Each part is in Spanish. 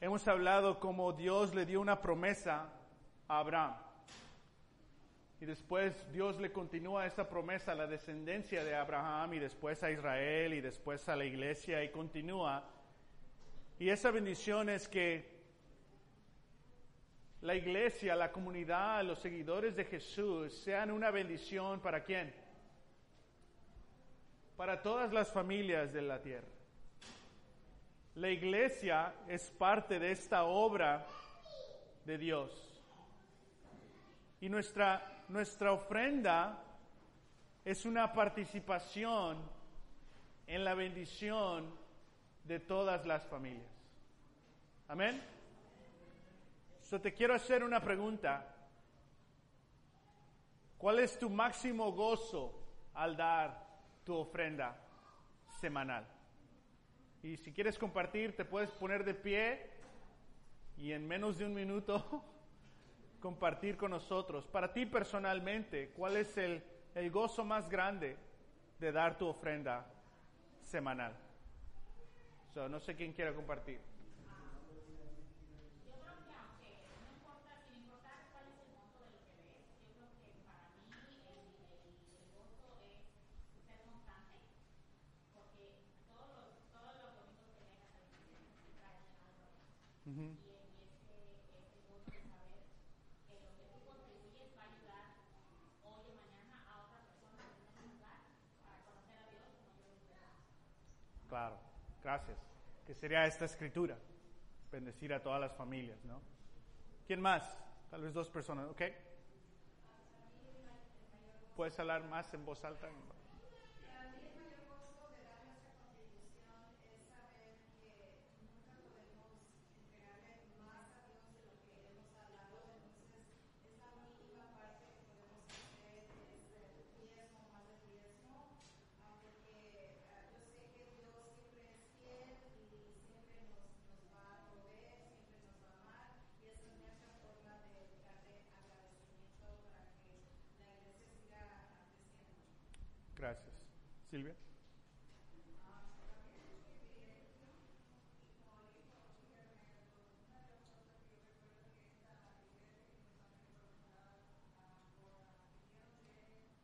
hemos hablado como Dios le dio una promesa a Abraham. Y después Dios le continúa esa promesa a la descendencia de Abraham y después a Israel y después a la iglesia y continúa. Y esa bendición es que la iglesia, la comunidad, los seguidores de Jesús sean una bendición para quién? Para todas las familias de la tierra. La iglesia es parte de esta obra de Dios. Y nuestra, nuestra ofrenda es una participación en la bendición de todas las familias. Amén. So te quiero hacer una pregunta. ¿Cuál es tu máximo gozo al dar tu ofrenda semanal? Y si quieres compartir, te puedes poner de pie y en menos de un minuto compartir con nosotros. Para ti personalmente, ¿cuál es el, el gozo más grande de dar tu ofrenda semanal? No sé quién quiera compartir. Y en este, este gozo de saber que lo que tú contribuyes va a ayudar hoy o mañana a otras personas en el mismo lugar para conocer a Dios como yo lo veo. Claro, gracias. Que sería esta escritura, bendecir a todas las familias, ¿no? ¿Quién más? Tal vez dos personas, ¿ok? ¿Puedes hablar más en voz alta? Para mí el mayor gozo de dar nuestra contribución es saber que nunca podemos entregarle más a Dios de lo que Él nos ha dado. Entonces, es la mínima parte que podemos hacer, es el diezmo, más del diezmo. Aunque ah, yo sé que Dios siempre es fiel y siempre nos, nos va a proveer, siempre nos va a amar. Y esa es nuestra forma de darle agradecimiento para que la iglesia siga creciendo. Gracias. Silvia.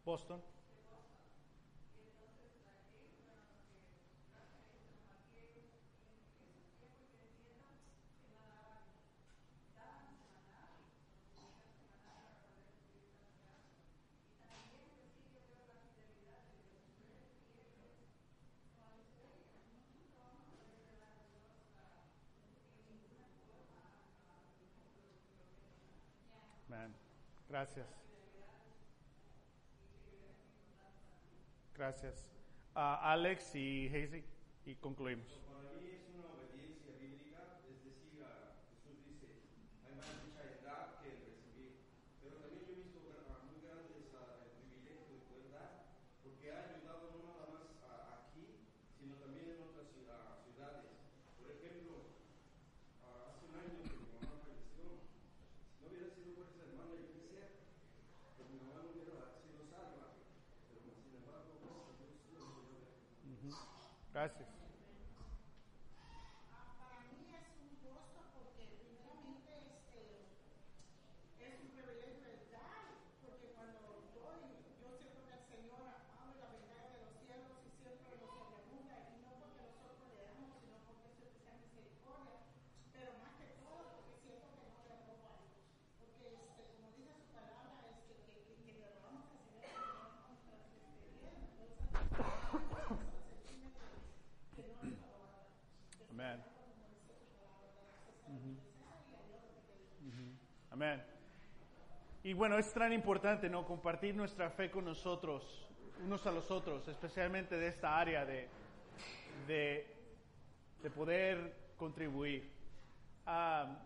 Boston. Gracias. Gracias. Ah, Alex y Hazy, y concluimos. Gracias. Amén. Y bueno, es tan importante, ¿no? Compartir nuestra fe con nosotros, unos a los otros, especialmente de esta área de, de, de poder contribuir. Ah,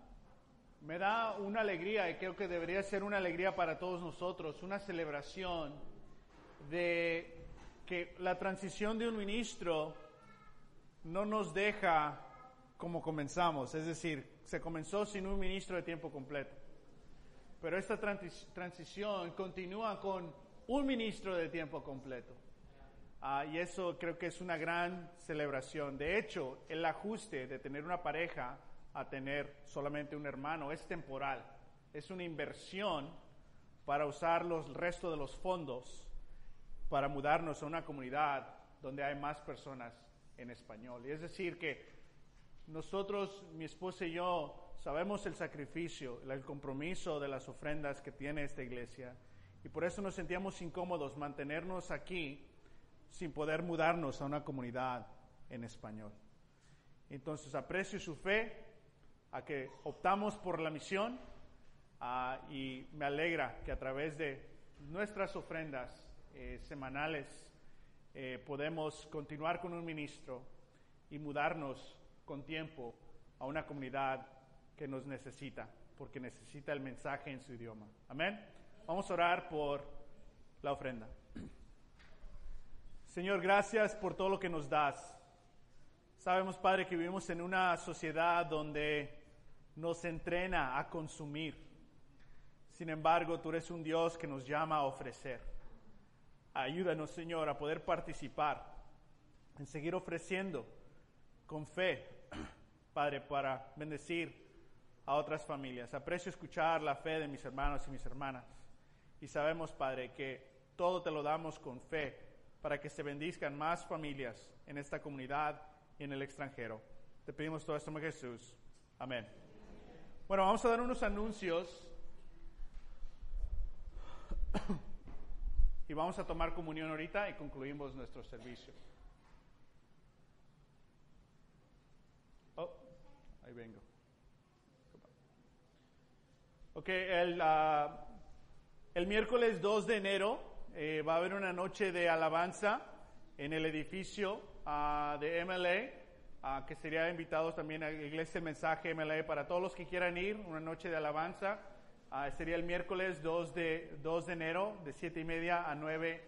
me da una alegría y creo que debería ser una alegría para todos nosotros, una celebración de que la transición de un ministro no nos deja como comenzamos, es decir, se comenzó sin un ministro de tiempo completo. Pero esta transi- transición continúa con un ministro de tiempo completo. Ah, y eso creo que es una gran celebración. De hecho, el ajuste de tener una pareja a tener solamente un hermano es temporal. Es una inversión para usar los resto de los fondos para mudarnos a una comunidad donde hay más personas en español. Y es decir, que nosotros, mi esposa y yo, sabemos el sacrificio, el compromiso de las ofrendas que tiene esta iglesia. Y por eso nos sentíamos incómodos mantenernos aquí sin poder mudarnos a una comunidad en español. Entonces aprecio su fe a que optamos por la misión ah, y me alegra que a través de nuestras ofrendas eh, semanales eh, podemos continuar con un ministro y mudarnos con tiempo a una comunidad que nos necesita, porque necesita el mensaje en su idioma. Amén. Vamos a orar por la ofrenda. Señor, gracias por todo lo que nos das. Sabemos, Padre, que vivimos en una sociedad donde nos entrena a consumir. Sin embargo, tú eres un Dios que nos llama a ofrecer. Ayúdanos, Señor, a poder participar en seguir ofreciendo con fe, Padre, para bendecir a otras familias. Aprecio escuchar la fe de mis hermanos y mis hermanas. Y sabemos, Padre, que todo te lo damos con fe para que se bendizcan más familias en esta comunidad y en el extranjero. Te pedimos todo esto en Jesús. Amén. Bueno, vamos a dar unos anuncios y vamos a tomar comunión ahorita y concluimos nuestro servicio. Oh, ahí vengo. Ok, el, ah, el miércoles 2 de enero eh, va a haber una noche de alabanza en el edificio ah, de MLA, ah, que sería invitados también a la Iglesia Mensaje MLA para todos los que quieran ir, una noche de alabanza. Sería el miércoles 2 de, 2 de enero, de 7 y media a 9,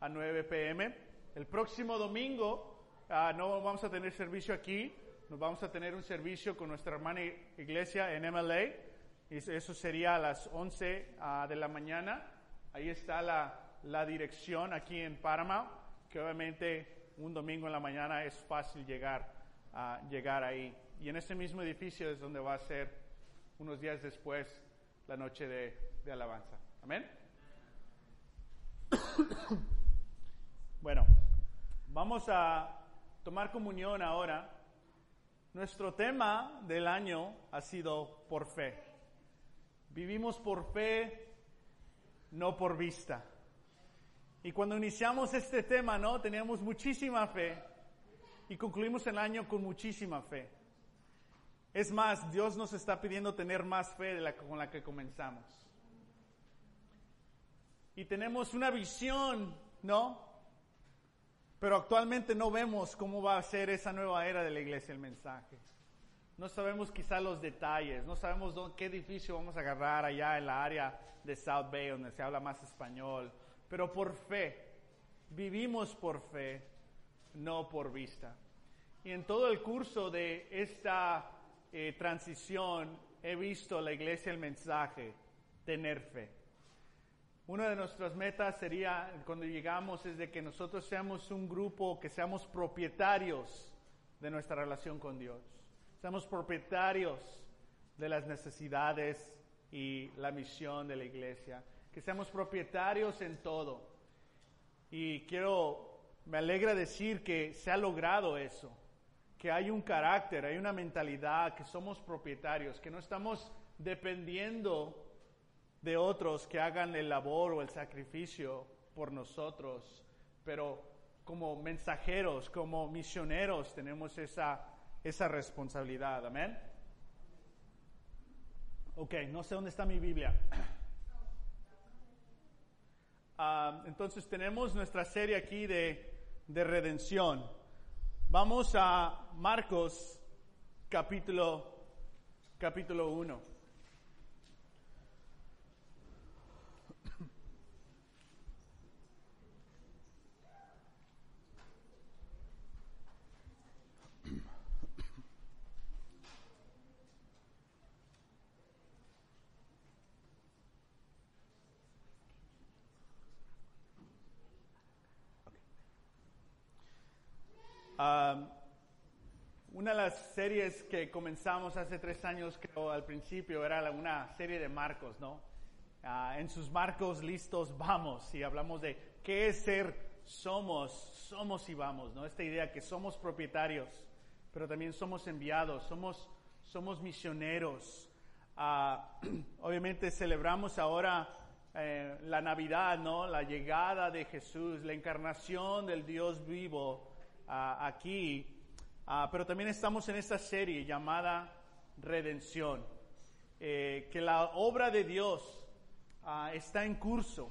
a 9 pm. El próximo domingo no vamos a tener servicio aquí, nos vamos a tener un servicio con nuestra hermana iglesia en MLA. Eso sería a las 11 de la mañana. Ahí está la, la dirección aquí en Paramount, que obviamente un domingo en la mañana es fácil llegar, a llegar ahí. Y en ese mismo edificio es donde va a ser unos días después la noche de, de alabanza. Amén. bueno, vamos a tomar comunión ahora. Nuestro tema del año ha sido por fe. Vivimos por fe, no por vista. Y cuando iniciamos este tema, ¿no? Teníamos muchísima fe y concluimos el año con muchísima fe. Es más, Dios nos está pidiendo tener más fe de la, con la que comenzamos. Y tenemos una visión, ¿no? Pero actualmente no vemos cómo va a ser esa nueva era de la iglesia, el mensaje. No sabemos quizá los detalles, no sabemos dónde, qué edificio vamos a agarrar allá en la área de South Bay, donde se habla más español pero por fe. Vivimos por fe, no por vista. Y en todo el curso de esta eh, transición he visto la iglesia el mensaje, tener fe. Una de nuestras metas sería, cuando llegamos, es de que nosotros seamos un grupo, que seamos propietarios de nuestra relación con Dios. Seamos propietarios de las necesidades y la misión de la iglesia que seamos propietarios en todo. Y quiero, me alegra decir que se ha logrado eso, que hay un carácter, hay una mentalidad, que somos propietarios, que no estamos dependiendo de otros que hagan el labor o el sacrificio por nosotros, pero como mensajeros, como misioneros tenemos esa, esa responsabilidad. Amén. Ok, no sé dónde está mi Biblia. Ah, entonces tenemos nuestra serie aquí de, de redención. Vamos a Marcos capítulo, capítulo 1. Una de las series que comenzamos hace tres años, creo, al principio, era una serie de marcos, ¿no? Ah, en sus marcos listos vamos y hablamos de qué es ser somos, somos y vamos, ¿no? Esta idea que somos propietarios, pero también somos enviados, somos, somos misioneros. Ah, obviamente celebramos ahora eh, la Navidad, ¿no? La llegada de Jesús, la encarnación del Dios vivo ah, aquí. Ah, pero también estamos en esta serie llamada Redención, eh, que la obra de Dios ah, está en curso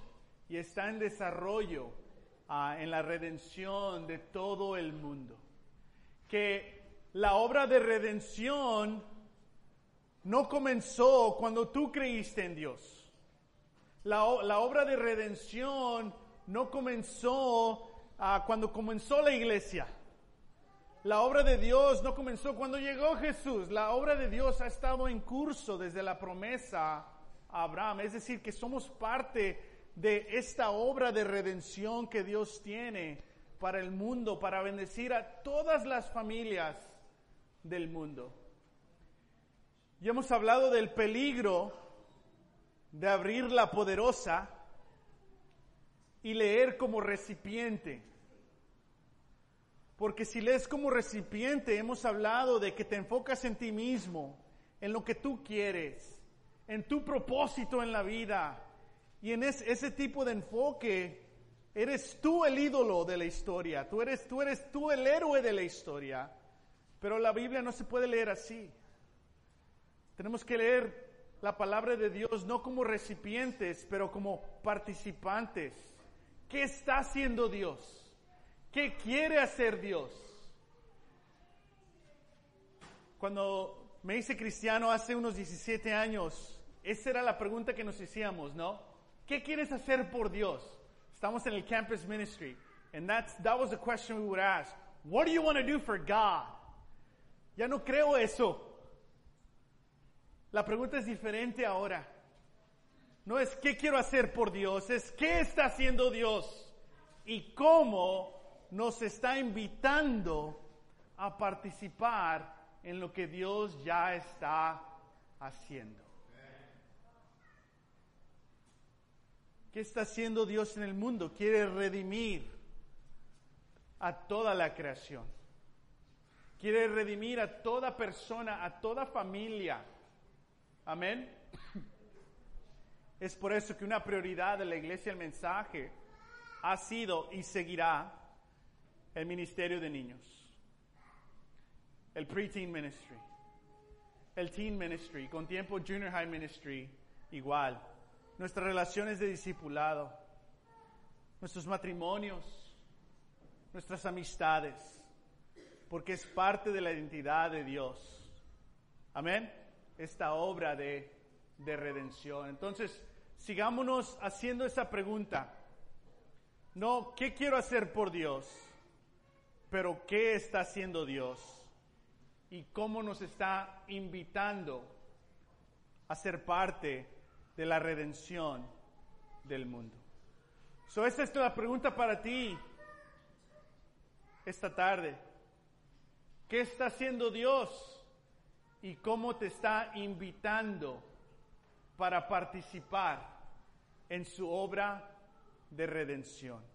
y está en desarrollo ah, en la redención de todo el mundo. Que la obra de redención no comenzó cuando tú creíste en Dios. La, obra de redención no comenzó cuando comenzó la iglesia. La obra de Dios no comenzó cuando llegó Jesús. La obra de Dios ha estado en curso desde la promesa a Abraham. Es decir, que somos parte de esta obra de redención que Dios tiene para el mundo, para bendecir a todas las familias del mundo. Ya hemos hablado del peligro de abrir la poderosa y leer como recipiente. Porque si lees como recipiente, hemos hablado de que te enfocas en ti mismo, en lo que tú quieres, en tu propósito en la vida. Y en es- ese tipo de enfoque, eres tú el ídolo de la historia, tú eres, tú eres tú el héroe de la historia. Pero la Biblia no se puede leer así. Tenemos que leer la palabra de Dios no como recipientes, pero como participantes. ¿Qué está haciendo Dios? ¿Qué quiere hacer Dios? Cuando me hice cristiano hace unos 17 años, esa era la pregunta que nos hacíamos, ¿no? ¿Qué quieres hacer por Dios? Estamos en el campus ministry, and that's, that was the question we would ask. What do you want to do for God? Ya no creo eso. La pregunta es diferente ahora. No es qué quiero hacer por Dios, es qué está haciendo Dios y cómo nos está invitando a participar en lo que Dios ya está haciendo. ¿Qué está haciendo Dios en el mundo? Quiere redimir a toda la creación. Quiere redimir a toda persona, a toda familia. Amén. Es por eso que una prioridad de la iglesia, el mensaje, ha sido y seguirá el ministerio de niños, el preteen ministry, el teen ministry, con tiempo junior high ministry, igual, nuestras relaciones de discipulado, nuestros matrimonios, nuestras amistades, porque es parte de la identidad de Dios. Amén. Esta obra de, de redención. Entonces, sigámonos haciendo esa pregunta. No, ¿qué quiero hacer por Dios? Pero ¿qué está haciendo Dios? Y cómo nos está invitando a ser parte de la redención del mundo. So, esta es la pregunta para ti esta tarde. ¿Qué está haciendo Dios? ¿Y cómo te está invitando para participar en su obra de redención?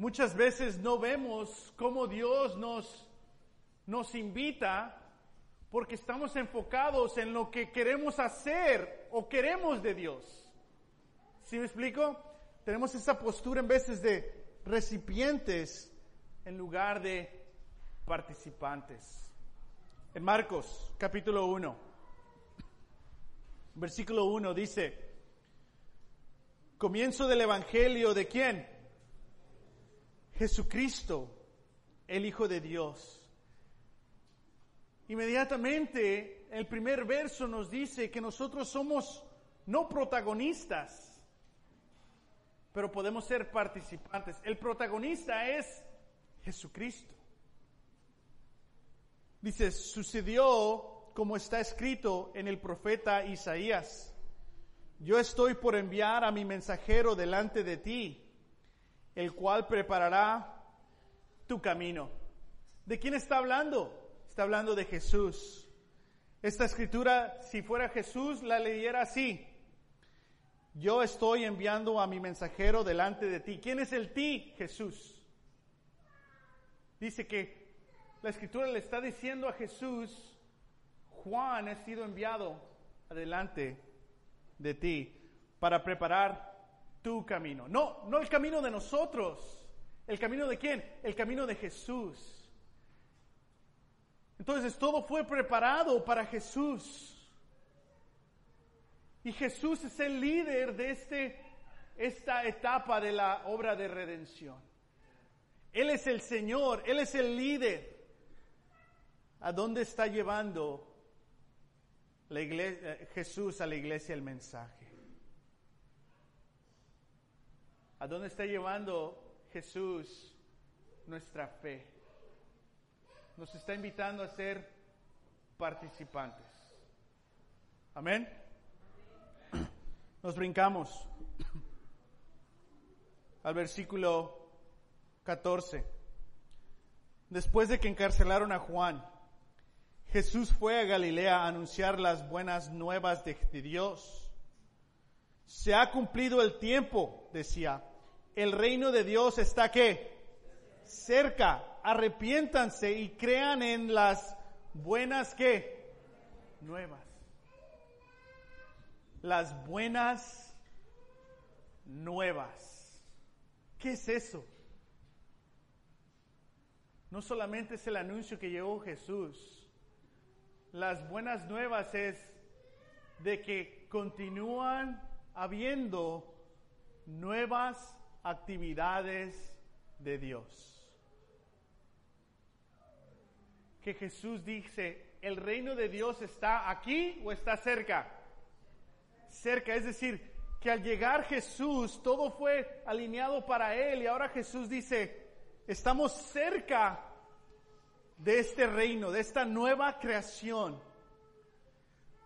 Muchas veces no vemos cómo Dios nos, nos invita porque estamos enfocados en lo que queremos hacer o queremos de Dios. ¿Sí me explico? Tenemos esa postura en veces de recipientes en lugar de participantes. En Marcos capítulo 1, versículo 1 dice, comienzo del Evangelio de quién? Jesucristo, el Hijo de Dios. Inmediatamente el primer verso nos dice que nosotros somos no protagonistas, pero podemos ser participantes. El protagonista es Jesucristo. Dice, sucedió como está escrito en el profeta Isaías. Yo estoy por enviar a mi mensajero delante de ti, el cual preparará tu camino. ¿De quién está hablando? Está hablando de Jesús. Esta escritura, si fuera Jesús, la leyera así. Yo estoy enviando a mi mensajero delante de ti. ¿Quién es el ti? Jesús. Dice que la escritura le está diciendo a Jesús, Juan ha sido enviado adelante de ti para preparar tu camino. No, no el camino de nosotros. ¿El camino de quién? El camino de Jesús. Entonces todo fue preparado para Jesús. Y Jesús es el líder de este, esta etapa de la obra de redención. Él es el Señor, Él es el líder. ¿A dónde está llevando la iglesia, Jesús a la iglesia el mensaje? ¿A dónde está llevando Jesús nuestra fe? Nos está invitando a ser participantes. Amén. Nos brincamos al versículo 14. Después de que encarcelaron a Juan, Jesús fue a Galilea a anunciar las buenas nuevas de, Dios. Se ha cumplido el tiempo, decía. El reino de Dios está que cerca. Arrepiéntanse y crean en las buenas que nuevas. Las buenas nuevas. ¿Qué es eso? No solamente es el anuncio que llevó Jesús, las buenas nuevas es de que continúan habiendo nuevas actividades de Dios. Que Jesús dice, ¿el reino de Dios está aquí o está cerca? Cerca, es decir, que al llegar Jesús todo fue alineado para Él y ahora Jesús dice, estamos cerca de este reino, de esta nueva creación.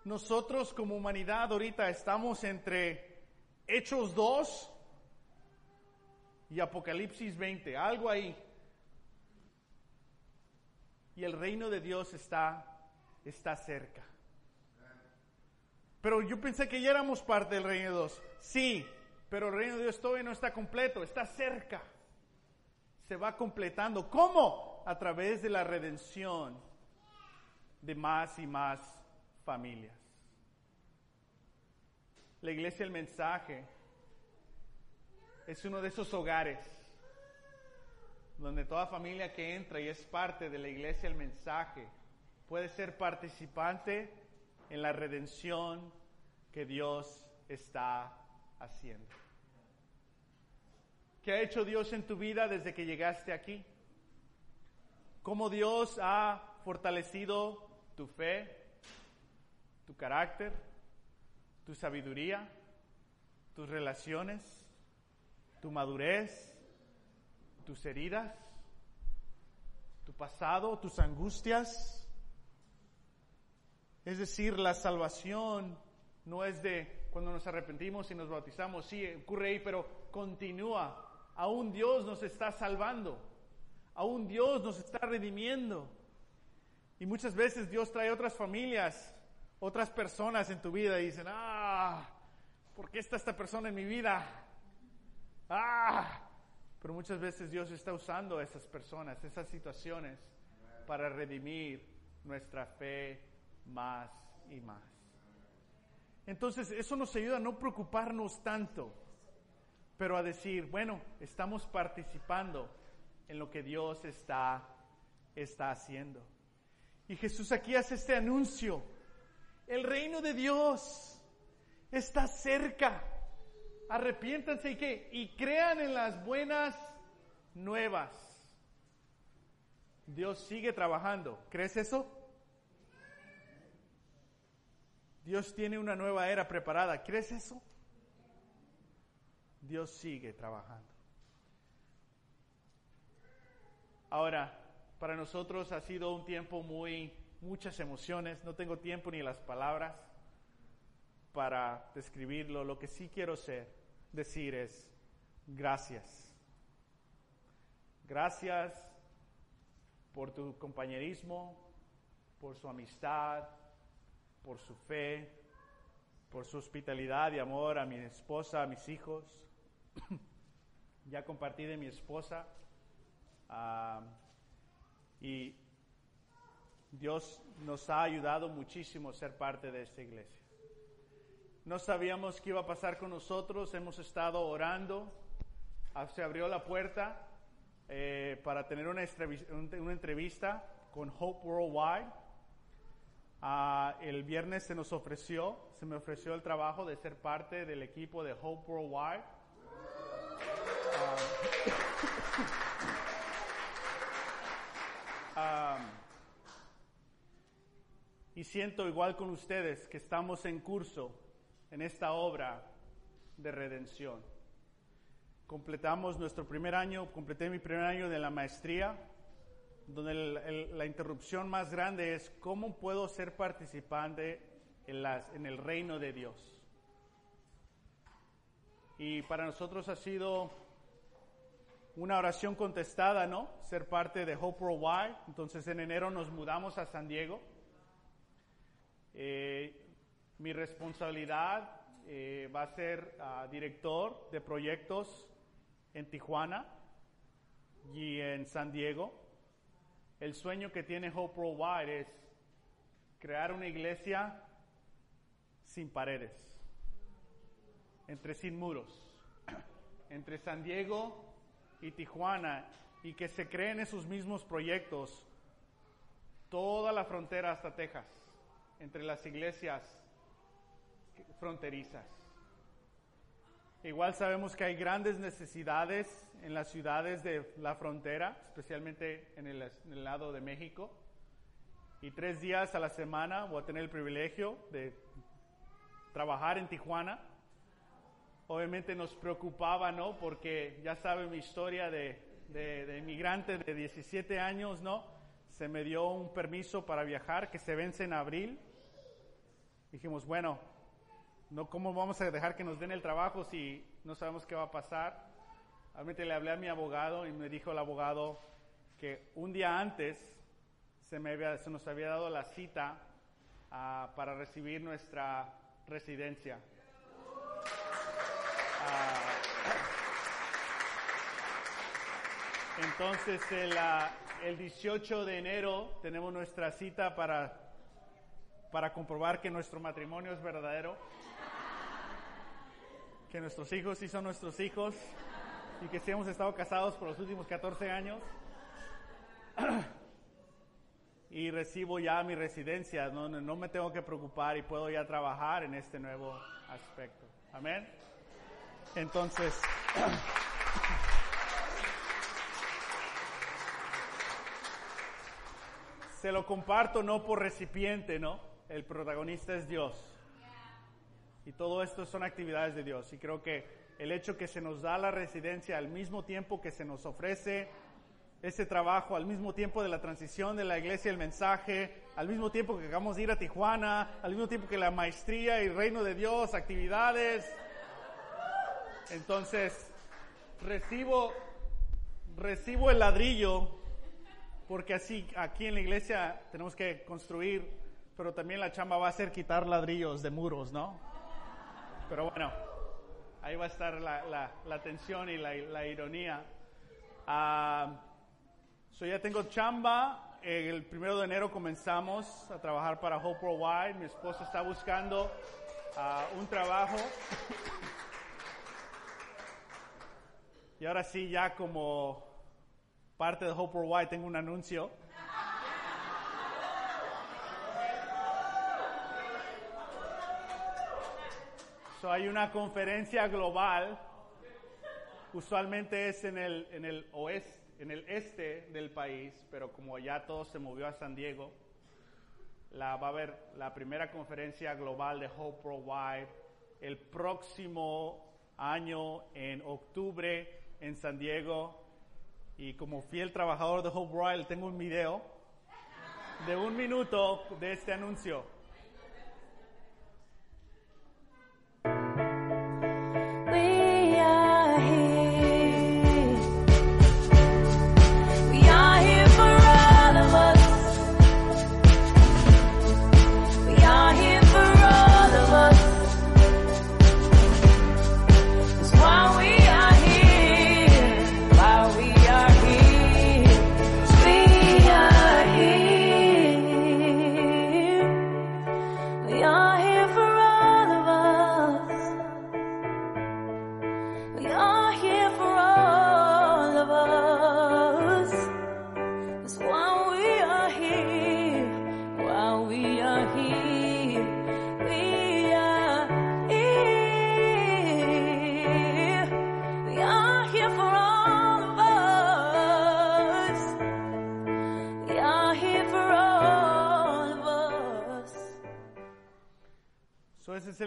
Nosotros como humanidad ahorita estamos entre Hechos 2 y Apocalipsis 20, algo ahí. Y el reino de Dios está, está cerca. Pero yo pensé que ya éramos parte del reino de Dios. Sí, pero el reino de Dios todavía no está completo, está cerca. Se va completando. ¿Cómo? a través de la redención de más y más familias. La iglesia, el mensaje, es uno de esos hogares donde toda familia que entra y es parte de la iglesia, el mensaje, puede ser participante en la redención que Dios está haciendo. ¿Qué ha hecho Dios en tu vida desde que llegaste aquí? cómo Dios ha fortalecido tu fe, tu carácter, tu sabiduría, tus relaciones, tu madurez, tus heridas, tu pasado, tus angustias. Es decir, la salvación no es de cuando nos arrepentimos y nos bautizamos, sí, ocurre ahí, pero continúa. Aún Dios nos está salvando. Aún Dios nos está redimiendo. Y muchas veces Dios trae otras familias, otras personas en tu vida y dicen, ah, ¿por qué está esta persona en mi vida? Ah, pero muchas veces Dios está usando esas personas, esas situaciones, para redimir nuestra fe más y más. Entonces, eso nos ayuda a no preocuparnos tanto, pero a decir, bueno, estamos participando en lo que Dios está, está haciendo. Y Jesús aquí hace este anuncio. El reino de Dios está cerca. Arrepiéntanse y que y crean en las buenas nuevas. Dios sigue trabajando. ¿Crees eso? Dios tiene una nueva era preparada. ¿Crees eso? Dios sigue trabajando. Ahora, para nosotros ha sido un tiempo muy, muchas emociones, no tengo tiempo ni las palabras para describirlo. Lo que sí quiero ser, decir es gracias. Gracias por tu compañerismo, por su amistad, por su fe, por su hospitalidad y amor a mi esposa, a mis hijos. ya compartí de mi esposa. ah, y Dios nos ha ayudado muchísimo a ser parte de esta iglesia. No sabíamos qué iba a pasar con nosotros, hemos estado orando, Ah, se abrió la puerta eh, para tener una, un- una entrevista con Hope Worldwide. Ah, el viernes se nos ofreció, se me ofreció el trabajo de ser parte del equipo de Hope Worldwide. Ah, y siento igual con ustedes que estamos en curso en esta obra de redención. Completamos nuestro primer año, completé mi primer año de la maestría, donde la interrupción más grande es cómo puedo ser participante en el reino de Dios. Y para nosotros ha sido una oración contestada, ¿no? Ser parte de Hope Worldwide. Entonces en enero nos mudamos a San Diego. Eh, mi responsabilidad eh, va a ser ah, director de proyectos en Tijuana y en San Diego. El sueño que tiene Hope Worldwide es crear una iglesia sin paredes, entre sin muros, entre San Diego y Tijuana, y que se creen esos mismos proyectos toda la frontera hasta Texas, entre las iglesias fronterizas. Igual sabemos que hay grandes necesidades en las ciudades de la frontera, especialmente en el, lado de México. Y tres días a la semana voy a tener el privilegio de trabajar en Tijuana. Obviamente nos preocupaba, ¿no? Porque ya saben mi historia de, de, de inmigrante de 17 años, ¿no? Se me dio un permiso para viajar que se vence en abril. Dijimos, bueno, no, ¿cómo vamos a dejar que nos den el trabajo si no sabemos qué va a pasar? Realmente le hablé a mi abogado y me dijo el abogado que un día antes se, me había- se nos había dado la cita ah, para recibir nuestra residencia. Ah, entonces el, ah, el 18 de enero tenemos nuestra cita para, para comprobar que nuestro matrimonio es verdadero que nuestros hijos sí son nuestros hijos y que sí hemos estado casados por los últimos 14 años. y recibo ya mi residencia, no, no, no me tengo que preocupar y puedo ya trabajar en este nuevo aspecto. Amén. Entonces, se lo comparto no por recipiente, ¿no? El protagonista es Dios. Y todo esto son actividades de Dios. Y creo que el hecho que se nos da la residencia al mismo tiempo que se nos ofrece ese trabajo, al mismo tiempo de la transición de la iglesia, el mensaje, al mismo tiempo que acabamos de ir a Tijuana, al mismo tiempo que la maestría y reino de Dios, actividades. Entonces, recibo, recibo el ladrillo, porque así aquí en la iglesia tenemos que construir, pero también la chamba va a ser quitar ladrillos de muros, ¿no? Pero bueno, ahí va a estar la, la, la tensión y la, la ironía. Ah, so ya tengo chamba. El primero de enero comenzamos a trabajar para Hope Worldwide. Mi esposa está buscando ah, un trabajo. y ahora sí, ya como parte de Hope Worldwide, tengo un anuncio. So, hay una conferencia global, usualmente es en el, en el oeste, en el este del país, pero como ya todo se movió a San Diego, la, va a haber la primera conferencia global de Hope Worldwide el próximo año en octubre en San Diego. Y como fiel trabajador de Hope Worldwide, tengo un video de un minuto de este anuncio.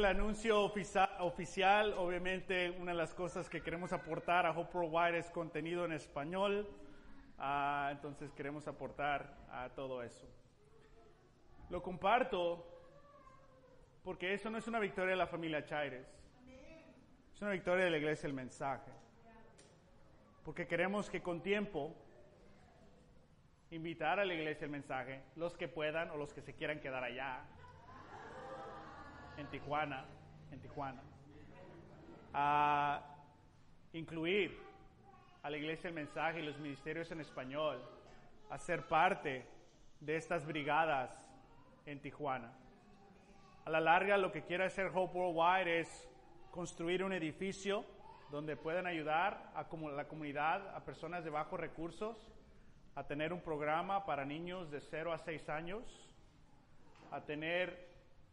Anuncio oficia- oficial. Obviamente, una de las cosas que queremos aportar a Hope Worldwide es contenido en español. Ah, entonces, queremos aportar a todo eso. Lo comparto porque eso no es una victoria de la familia Chaires. Es una victoria de la iglesia el mensaje. Porque queremos que con tiempo invitar a la iglesia el mensaje, los que puedan o los que se quieran quedar allá, en Tijuana, en Tijuana, a incluir a la iglesia el mensaje y los ministerios en español a ser parte de estas brigadas en Tijuana. A la larga lo que quiere hacer Hope Worldwide es construir un edificio donde puedan ayudar a la comunidad, a personas de bajos recursos, a tener un programa para niños de 0 a 6 años, a tener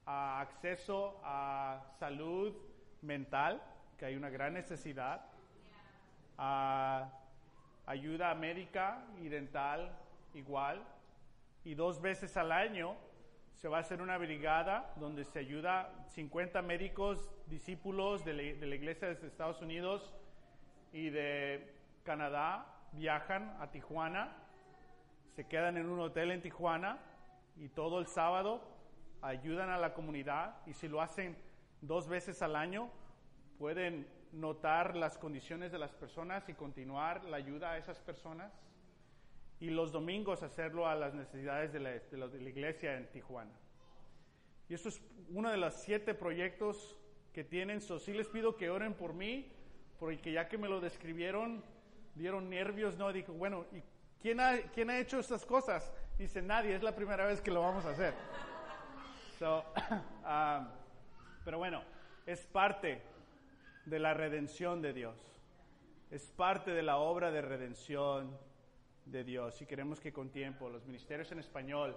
ah, acceso a salud mental, que hay una gran necesidad, a ayuda médica y dental igual, y dos veces al año se va a hacer una brigada donde se ayuda 50 médicos discípulos de la iglesia de Estados Unidos y de Canadá, viajan a Tijuana, se quedan en un hotel en Tijuana y todo el sábado ayudan a la comunidad y si lo hacen dos veces al año pueden notar las condiciones de las personas y continuar la ayuda a esas personas y los domingos hacerlo a las necesidades de la, de la- de la iglesia en Tijuana. Y eso es uno de los siete proyectos que tienen. So, sí les pido que oren por mí, porque ya que me lo describieron, dieron nervios, ¿no? Dijo, bueno, ¿y quién ha, quién ha hecho estas cosas? Dice, nadie, es la primera vez que lo vamos a hacer. So, um, pero bueno, es parte de la redención de Dios. Es parte de la obra de redención de Dios. Y queremos que con tiempo los ministerios en español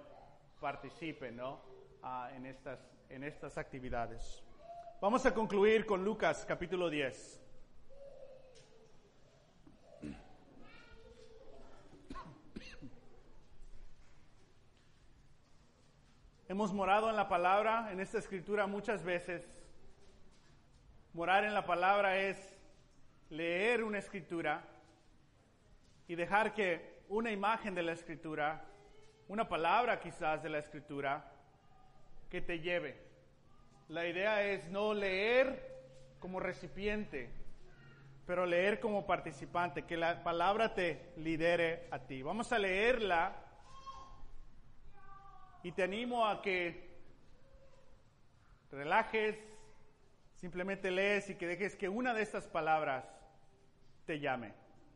participen ¿no? Ah, en, estas, en estas actividades. Vamos a concluir con Lucas capítulo 10. Hemos morado en la palabra, en esta escritura muchas veces. Morar en la palabra es leer una escritura y dejar que una imagen de la escritura, una palabra quizás de la escritura, que te lleve. La idea es no leer como recipiente, pero leer como participante, que la palabra te lidere a ti. Vamos a leerla y te animo a que relajes, simplemente lees y que dejes que una de estas palabras te llame.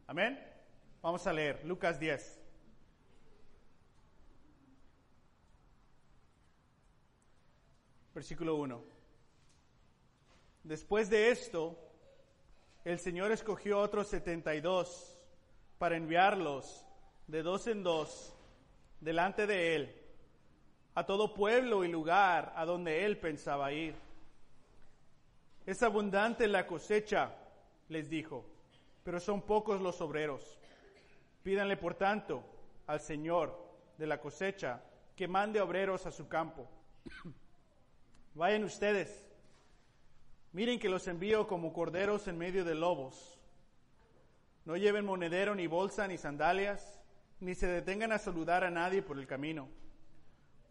Amén. Vamos a leer Lucas 10. Versículo 1. Después de esto, el Señor escogió otros 72 para enviarlos de dos en dos delante de Él a todo pueblo y lugar a donde Él pensaba ir. Es abundante la cosecha, les dijo, pero son pocos los obreros. Pídanle, por tanto, al Señor de la cosecha que mande obreros a su campo. Vayan ustedes. Miren que los envío como corderos en medio de lobos. No lleven monedero, ni bolsa, ni sandalias, ni se detengan a saludar a nadie por el camino.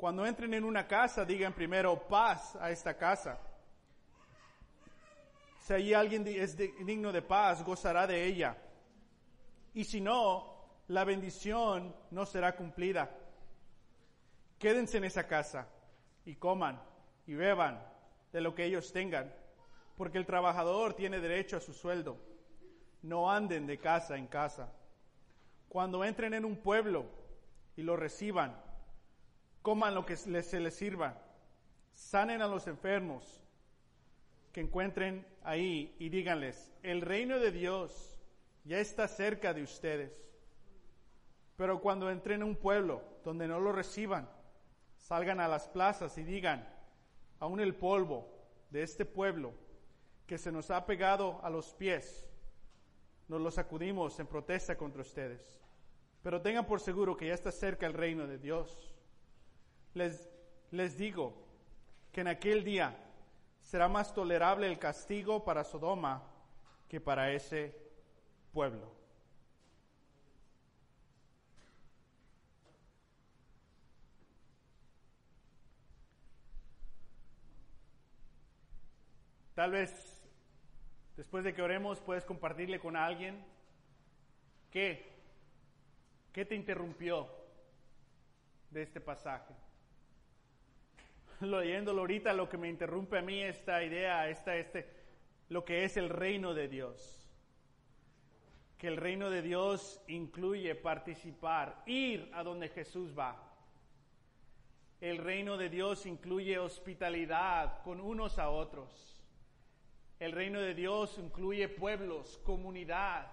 Cuando entren en una casa, digan primero paz a esta casa. Si allí alguien es digno de paz, gozará de ella. Y si no, la bendición no será cumplida. Quédense en esa casa y coman y beban de lo que ellos tengan, porque el trabajador tiene derecho a su sueldo. No anden de casa en casa. Cuando entren en un pueblo y lo reciban, coman lo que se les sirva, sanen a los enfermos que encuentren ahí y díganles, el reino de Dios ya está cerca de ustedes. Pero cuando entren en un pueblo donde no lo reciban, salgan a las plazas y digan, aún el polvo de este pueblo que se nos ha pegado a los pies, nos lo sacudimos en protesta contra ustedes. Pero tengan por seguro que ya está cerca el reino de Dios. Les, les digo que en aquel día será más tolerable el castigo para Sodoma que para ese pueblo. Tal vez después de que oremos puedes compartirle con alguien qué, qué te interrumpió de este pasaje. Leyéndolo ahorita, lo que me interrumpe a mí esta idea, esta, este, lo que es el reino de Dios. Que el reino de Dios incluye participar, ir a donde Jesús va. El reino de Dios incluye hospitalidad con unos a otros. El reino de Dios incluye pueblos, comunidad.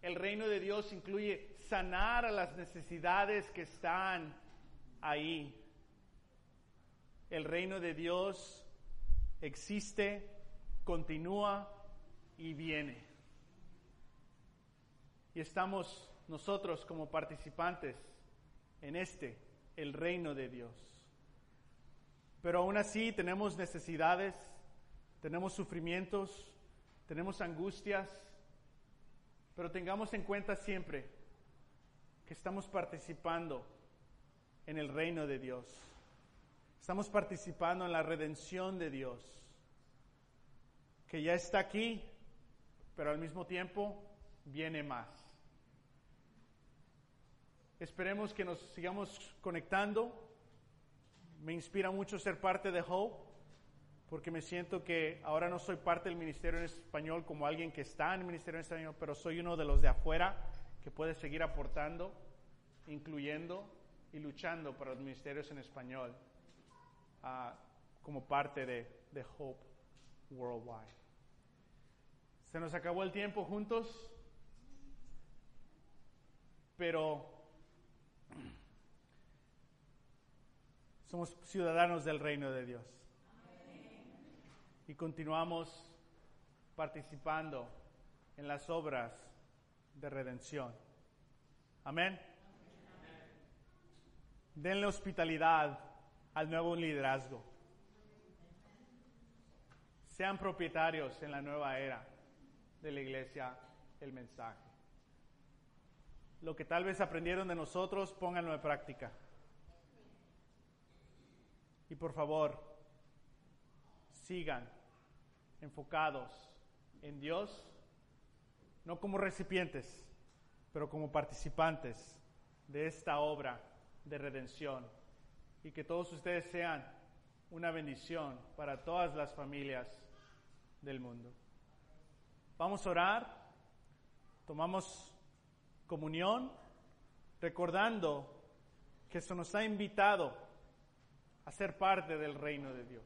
El reino de Dios incluye sanar a las necesidades que están ahí. El reino de Dios existe, continúa y viene. Y estamos nosotros como participantes en este, el reino de Dios. Pero aún así tenemos necesidades, tenemos sufrimientos, tenemos angustias, pero tengamos en cuenta siempre que estamos participando en el reino de Dios. Estamos participando en la redención de Dios, que ya está aquí, pero al mismo tiempo viene más. Esperemos que nos sigamos conectando. Me inspira mucho ser parte de Hope, porque me siento que ahora no soy parte del ministerio en español como alguien que está en el ministerio en español, pero soy uno de los de afuera que puede seguir aportando, incluyendo y luchando para los ministerios en español como parte de, de Hope Worldwide. Se nos acabó el tiempo juntos, pero somos ciudadanos del reino de Dios. Y continuamos participando en las obras de redención. Amén. Denle hospitalidad al nuevo liderazgo. Sean propietarios en la nueva era de la iglesia el mensaje. Lo que tal vez aprendieron de nosotros, pónganlo en práctica. Y por favor, sigan enfocados en Dios, no como recipientes, pero como participantes de esta obra de redención. Y que todos ustedes sean una bendición para todas las familias del mundo. Vamos a orar, tomamos comunión, recordando que se nos ha invitado a ser parte del reino de Dios.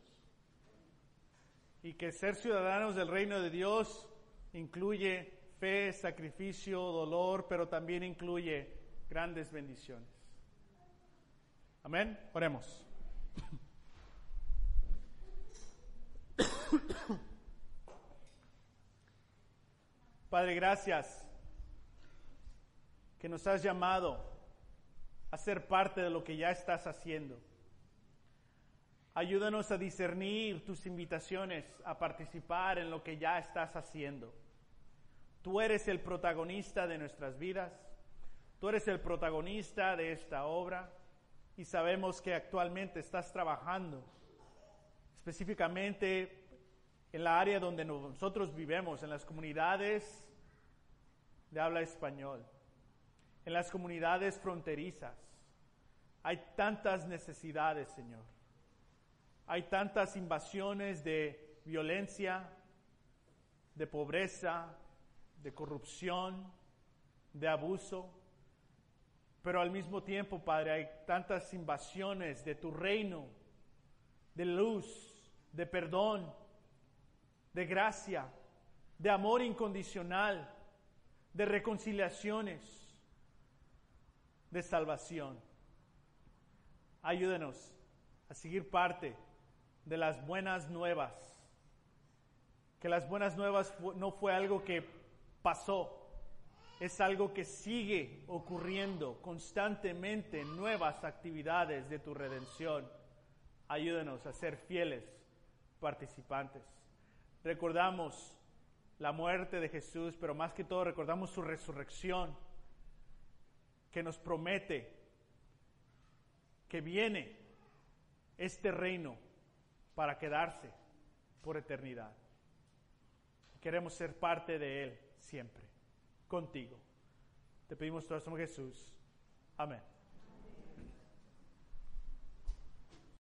Y que ser ciudadanos del reino de Dios incluye fe, sacrificio, dolor, pero también incluye grandes bendiciones. Amén. Oremos. Padre, gracias que nos has llamado a ser parte de lo que ya estás haciendo. Ayúdanos a discernir tus invitaciones a participar en lo que ya estás haciendo. Tú eres el protagonista de nuestras vidas, tú eres el protagonista de esta obra y sabemos que actualmente estás trabajando específicamente en la área donde nosotros vivimos, en las comunidades de habla español, en las comunidades fronterizas. Hay tantas necesidades, Señor. Hay tantas invasiones de violencia, de pobreza, de corrupción, de abuso. Pero al mismo tiempo, Padre, hay tantas invasiones de tu reino, de luz, de perdón, de gracia, de amor incondicional, de reconciliaciones, de salvación. Ayúdenos a seguir parte de las buenas nuevas. Que las buenas nuevas no fue algo que pasó, es algo que sigue ocurriendo constantemente, nuevas actividades de tu redención. Ayúdanos a ser fieles participantes. Recordamos la muerte de Jesús, pero más que todo recordamos su resurrección, que nos promete que viene este reino para quedarse por eternidad. Queremos ser parte de Él siempre, contigo. Te pedimos todo esto Jesús. Amén.